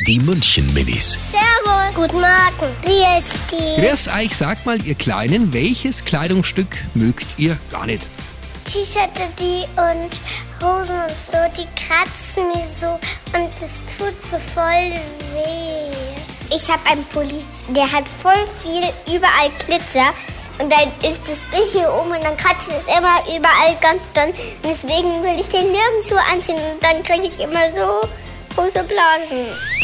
Die München Minis. Servus. Guten Morgen. Wie ist Grüß euch, sagt mal, ihr Kleinen, welches Kleidungsstück mögt ihr gar nicht? T-Shirt die und Hosen und so, die kratzen mich so und es tut so voll weh. Ich habe einen Pulli, der hat voll viel überall Glitzer und dann ist das bisschen um und dann kratzt es immer überall ganz doll. Und deswegen will ich den nirgendwo anziehen und dann kriege ich immer so große Blasen.